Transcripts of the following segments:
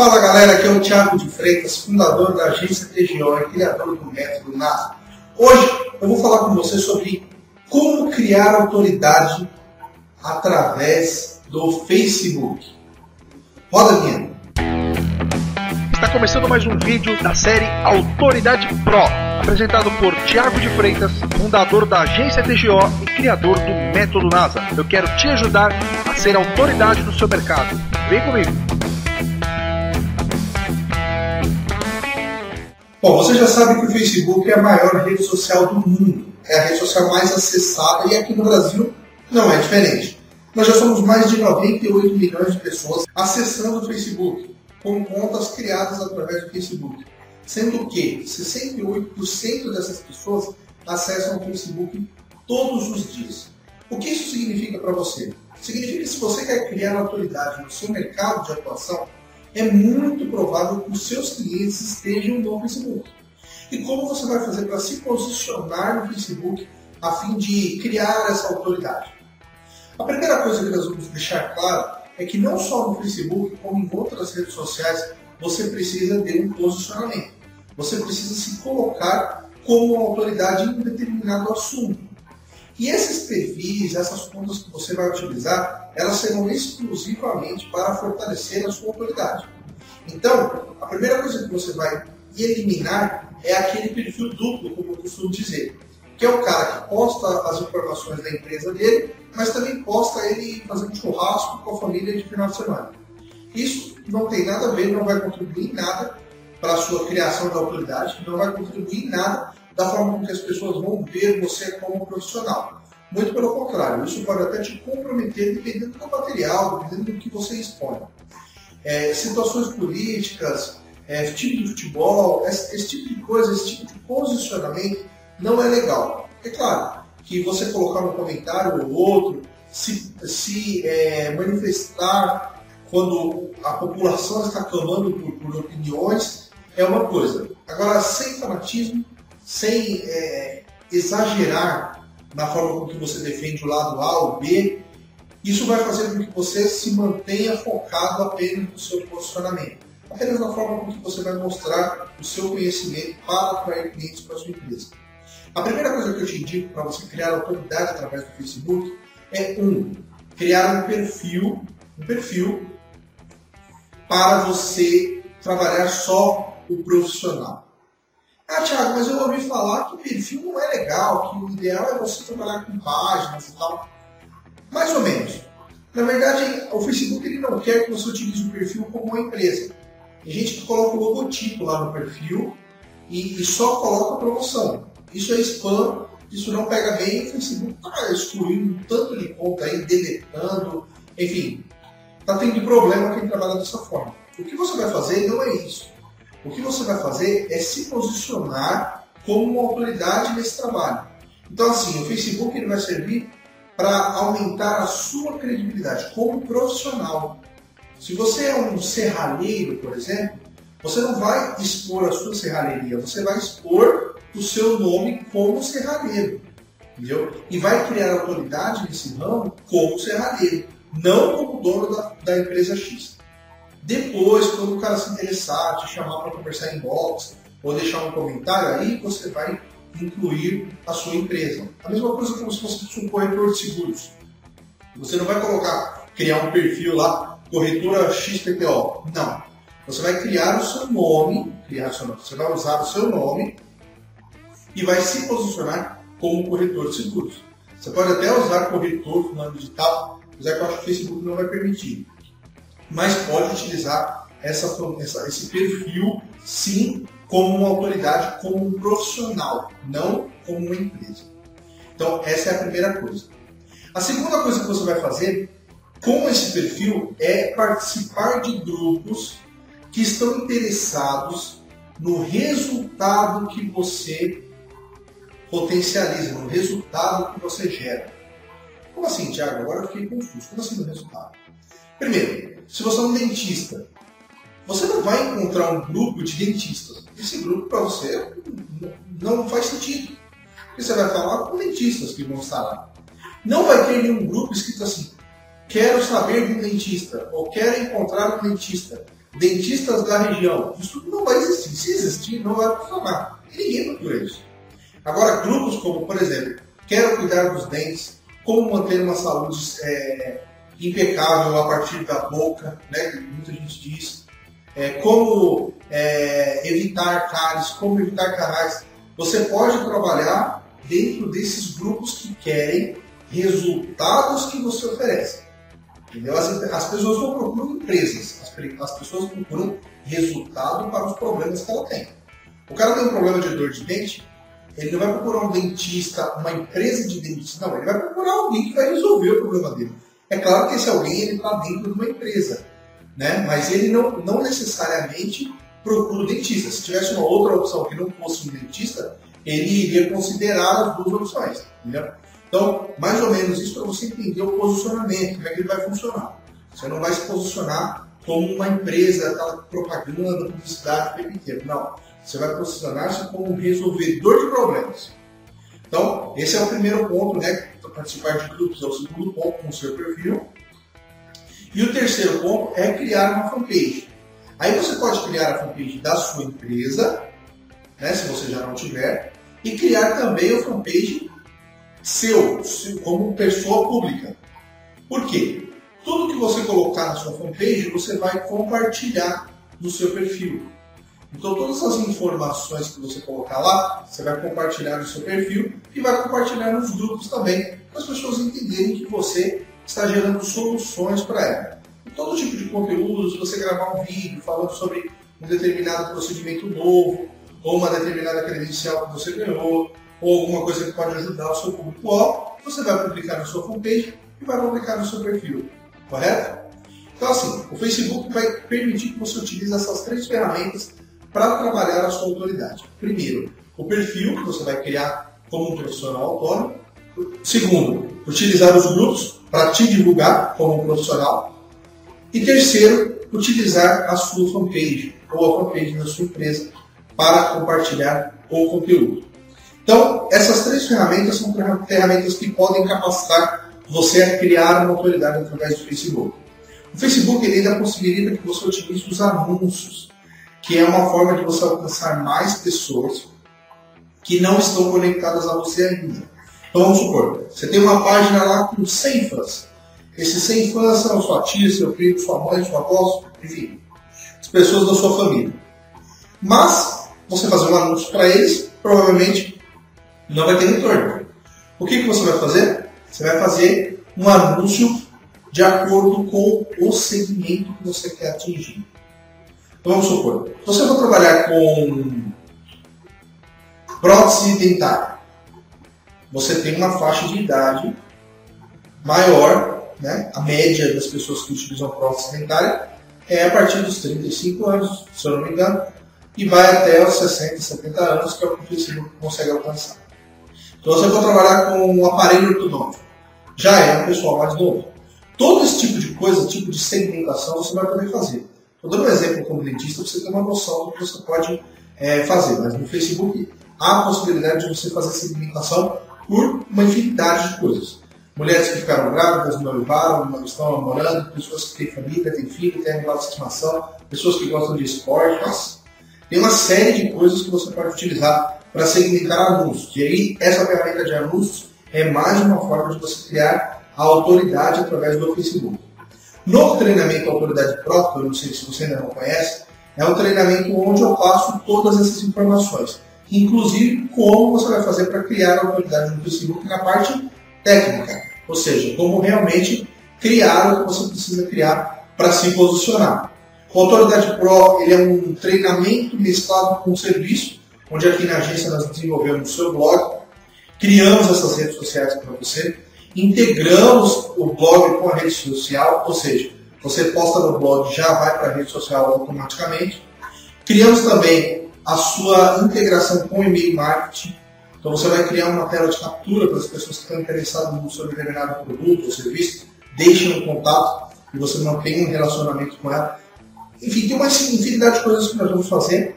Fala galera, aqui é o Thiago de Freitas, fundador da agência TGO e criador do método NASA. Hoje eu vou falar com você sobre como criar autoridade através do Facebook. Roda a. Está começando mais um vídeo da série Autoridade Pro, apresentado por Thiago de Freitas, fundador da agência TGO e criador do método NASA. Eu quero te ajudar a ser autoridade no seu mercado. Vem comigo! Bom, você já sabe que o Facebook é a maior rede social do mundo. É a rede social mais acessada e aqui no Brasil não é diferente. Nós já somos mais de 98 milhões de pessoas acessando o Facebook, com contas criadas através do Facebook. Sendo que 68% dessas pessoas acessam o Facebook todos os dias. O que isso significa para você? Significa que se você quer criar autoridade no seu mercado de atuação, é muito provável que os seus clientes estejam no Facebook. E como você vai fazer para se posicionar no Facebook a fim de criar essa autoridade? A primeira coisa que nós vamos deixar claro é que não só no Facebook, como em outras redes sociais, você precisa ter um posicionamento. Você precisa se colocar como autoridade em um determinado assunto. E esses perfis, essas contas que você vai utilizar, elas serão exclusivamente para fortalecer a sua autoridade. Então, a primeira coisa que você vai eliminar é aquele perfil duplo, como eu costumo dizer, que é o cara que posta as informações da empresa dele, mas também posta ele fazendo churrasco com a família de final de semana. Isso não tem nada a ver, não vai contribuir em nada para a sua criação de autoridade, não vai contribuir em nada da forma com que as pessoas vão ver você como profissional. Muito pelo contrário, isso pode até te comprometer dependendo do material, dependendo do que você expõe. É, situações políticas, é, time de futebol, esse, esse, tipo de coisa, esse tipo de posicionamento não é legal. É claro que você colocar um comentário ou outro, se, se é, manifestar quando a população está clamando por, por opiniões é uma coisa. Agora, sem fanatismo, sem é, exagerar na forma com que você defende o lado A ou B, isso vai fazer com que você se mantenha focado apenas no seu posicionamento, apenas na forma com que você vai mostrar o seu conhecimento para atrair clientes para a sua empresa. A primeira coisa que eu te indico para você criar autoridade através do Facebook é um criar um perfil, um perfil para você trabalhar só o profissional. Ah, Thiago, mas eu ouvi falar que o perfil não é legal, que o ideal é você trabalhar com páginas e tal. Mais ou menos. Na verdade, o Facebook ele não quer que você utilize o perfil como uma empresa. Tem gente que coloca o logotipo lá no perfil e, e só coloca promoção. Isso é spam, isso não pega bem, o Facebook está excluindo um tanto de conta aí, deletando, enfim. Está tendo problema quem trabalha dessa forma. O que você vai fazer não é isso. O que você vai fazer é se posicionar como uma autoridade nesse trabalho. Então, assim, o Facebook ele vai servir para aumentar a sua credibilidade como profissional. Se você é um serralheiro, por exemplo, você não vai expor a sua serralheria, você vai expor o seu nome como serralheiro. Entendeu? E vai criar autoridade nesse ramo como serralheiro, não como dono da, da empresa X. Depois, quando o cara se interessar, te chamar para conversar em box ou deixar um comentário, aí você vai incluir a sua empresa. A mesma coisa como se fosse um corretor de seguros. Você não vai colocar, criar um perfil lá, corretora XPTO. Não. Você vai criar o seu nome, criar o seu nome. Você vai usar o seu nome e vai se posicionar como corretor de seguros. Você pode até usar corretor fulano digital, mas é que eu acho que o Facebook não vai permitir mas pode utilizar essa, essa, esse perfil, sim, como uma autoridade, como um profissional, não como uma empresa. Então, essa é a primeira coisa. A segunda coisa que você vai fazer com esse perfil é participar de grupos que estão interessados no resultado que você potencializa, no resultado que você gera. Como assim, Tiago? Agora eu fiquei confuso. Como assim no resultado? Primeiro, se você é um dentista, você não vai encontrar um grupo de dentistas. Esse grupo para você não faz sentido. Porque você vai falar com dentistas que vão estar lá. Não vai ter nenhum grupo escrito assim: quero saber de um dentista, ou quero encontrar um dentista. dentistas da região. Isso não vai existir. Se existir, não vai funcionar. E ninguém procura isso. Agora, grupos como, por exemplo, quero cuidar dos dentes, como manter uma saúde é, impecável a partir da boca, né, que muita gente diz, é, como é, evitar cáries, como evitar canais. Você pode trabalhar dentro desses grupos que querem resultados que você oferece. Entendeu? As, as pessoas não procuram empresas, as, as pessoas procuram resultado para os problemas que ela tem. O cara tem um problema de dor de dente, ele não vai procurar um dentista, uma empresa de dentista, não, ele vai procurar alguém que vai resolver o problema dele. É claro que esse alguém ele está dentro de uma empresa, né? mas ele não, não necessariamente procura um dentista. Se tivesse uma outra opção que não fosse um dentista, ele iria considerar as duas opções. Entendeu? Então, mais ou menos isso para você entender o posicionamento, como é que ele vai funcionar. Você não vai se posicionar como uma empresa, aquela propaganda, publicidade o tempo inteiro. Não. Você vai posicionar-se como um resolvedor de problemas. Então, esse é o primeiro ponto, né? Participar de grupos é o segundo ponto com o seu perfil. E o terceiro ponto é criar uma fanpage. Aí você pode criar a fanpage da sua empresa, né, se você já não tiver, e criar também a fanpage seu, como pessoa pública. Por quê? Tudo que você colocar na sua fanpage, você vai compartilhar no seu perfil. Então, todas as informações que você colocar lá, você vai compartilhar no seu perfil e vai compartilhar nos grupos também, para as pessoas entenderem que você está gerando soluções para ela. todo tipo de conteúdo, se você gravar um vídeo falando sobre um determinado procedimento novo, ou uma determinada credencial que você ganhou, ou alguma coisa que pode ajudar o seu público-alvo, você vai publicar na sua fanpage e vai publicar no seu perfil, correto? Então, assim, o Facebook vai permitir que você utilize essas três ferramentas para trabalhar a sua autoridade. Primeiro, o perfil que você vai criar como um profissional autônomo. Segundo, utilizar os grupos para te divulgar como um profissional. E terceiro, utilizar a sua fanpage ou a fanpage da sua empresa para compartilhar o conteúdo. Então, essas três ferramentas são ferramentas que podem capacitar você a criar uma autoridade através do Facebook. O Facebook ainda possibilita que você utilize os anúncios, que é uma forma de você alcançar mais pessoas que não estão conectadas a você ainda. Então vamos supor, você tem uma página lá com 100 fãs. Esses 100 fãs são sua tia, seu filho, sua mãe, sua avó, enfim, as pessoas da sua família. Mas, você fazer um anúncio para eles, provavelmente não vai ter retorno. O que, que você vai fazer? Você vai fazer um anúncio de acordo com o segmento que você quer atingir. Então, vamos supor, se você for trabalhar com prótese dentária, você tem uma faixa de idade maior, né? a média das pessoas que utilizam prótese dentária é a partir dos 35 anos, se eu não me engano, e vai até os 60, 70 anos, que é o que Facebook consegue alcançar. Então você for trabalhar com um aparelho ortodôntico, já é um pessoal mais novo. Todo esse tipo de coisa, tipo de segmentação, você vai poder fazer. Estou dando um exemplo como dentista você ter uma noção do que você pode é, fazer, mas no Facebook há a possibilidade de você fazer segmentação por uma infinidade de coisas. Mulheres que ficaram grávidas, noivaram, estão namorando, pessoas que têm família, têm filho, têm animal de estimação, pessoas que gostam de esporte, tem uma série de coisas que você pode utilizar para segmentar anúncios. E aí, essa ferramenta de anúncios é mais uma forma de você criar a autoridade através do Facebook. No treinamento Autoridade Própria, eu não sei se você ainda não conhece, é um treinamento onde eu passo todas essas informações. Inclusive, como você vai fazer para criar a autoridade Facebook na parte técnica. Ou seja, como realmente criar o que você precisa criar para se posicionar. O Autoridade Pro ele é um treinamento mesclado com serviço, onde aqui na agência nós desenvolvemos o seu blog, criamos essas redes sociais para você, integramos o blog com a rede social, ou seja, você posta no blog já vai para a rede social automaticamente. Criamos também a sua integração com e-mail marketing. Então você vai criar uma tela de captura para as pessoas que estão interessadas no seu determinado produto ou serviço, deixem um contato e você mantém um relacionamento com ela. Enfim, tem uma infinidade de coisas que nós vamos fazer.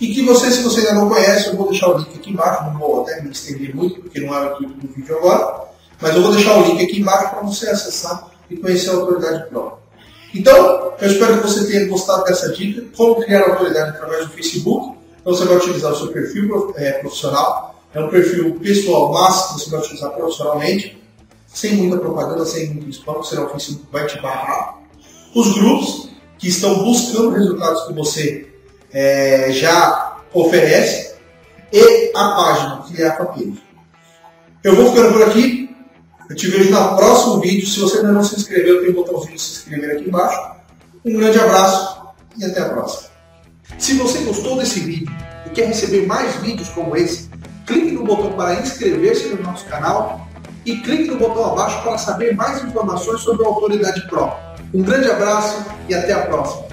E que você, se você ainda não conhece, eu vou deixar o link aqui embaixo, não vou até me estender muito, porque não é o intuito do vídeo agora, mas eu vou deixar o link aqui embaixo para você acessar e conhecer a Autoridade Pro. Então, eu espero que você tenha gostado dessa dica, como criar autoridade através do Facebook. Então, você vai utilizar o seu perfil é, profissional, é um perfil pessoal, mas você vai utilizar profissionalmente, sem muita propaganda, sem muito spam, senão o Facebook vai te barrar. Os grupos, que estão buscando resultados que você é, já oferece, e a página, que é a fanpage. Eu vou ficando por aqui. Eu te vejo no próximo vídeo. Se você ainda não se inscreveu, tem um botãozinho de se inscrever aqui embaixo. Um grande abraço e até a próxima. Se você gostou desse vídeo e quer receber mais vídeos como esse, clique no botão para inscrever-se no nosso canal e clique no botão abaixo para saber mais informações sobre a Autoridade Pro. Um grande abraço e até a próxima.